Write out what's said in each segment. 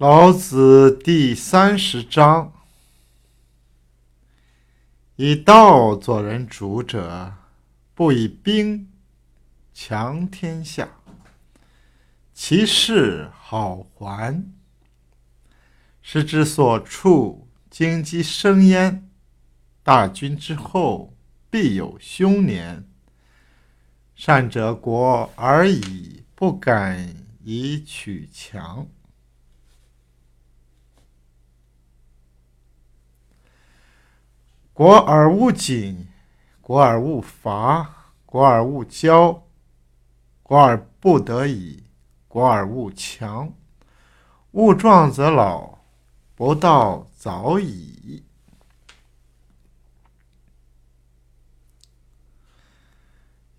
老子第三十章：以道做人主者，不以兵强天下，其势好还。时之所处，荆棘生焉。大军之后，必有凶年。善者国而已，不敢以取强。国而勿紧，国而勿伐，国而勿骄，国而不得已，国而勿强。勿壮则老，不道早已。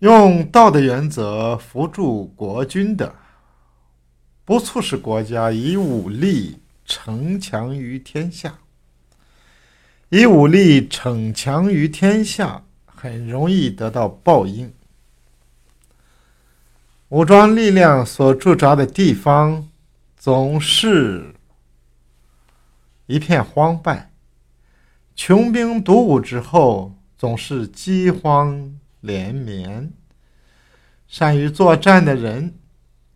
用道的原则扶助国君的，不促使国家以武力逞强于天下。以武力逞强于天下，很容易得到报应。武装力量所驻扎的地方，总是一片荒败；穷兵黩武之后，总是饥荒连绵。善于作战的人，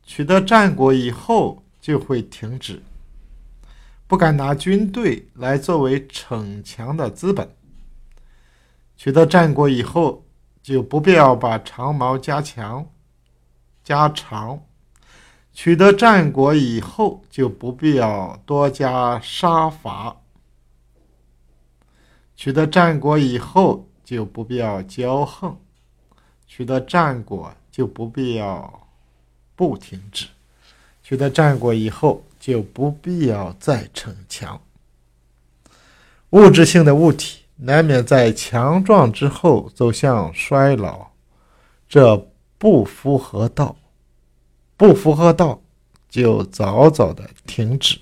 取得战果以后，就会停止。不敢拿军队来作为逞强的资本。取得战果以后，就不必要把长矛加强、加长；取得战果以后，就不必要多加杀伐；取得战果以后，就不必要骄横；取得战果，就不必要不停止；取得战果以后。就不必要再逞强。物质性的物体难免在强壮之后走向衰老，这不符合道，不符合道就早早的停止。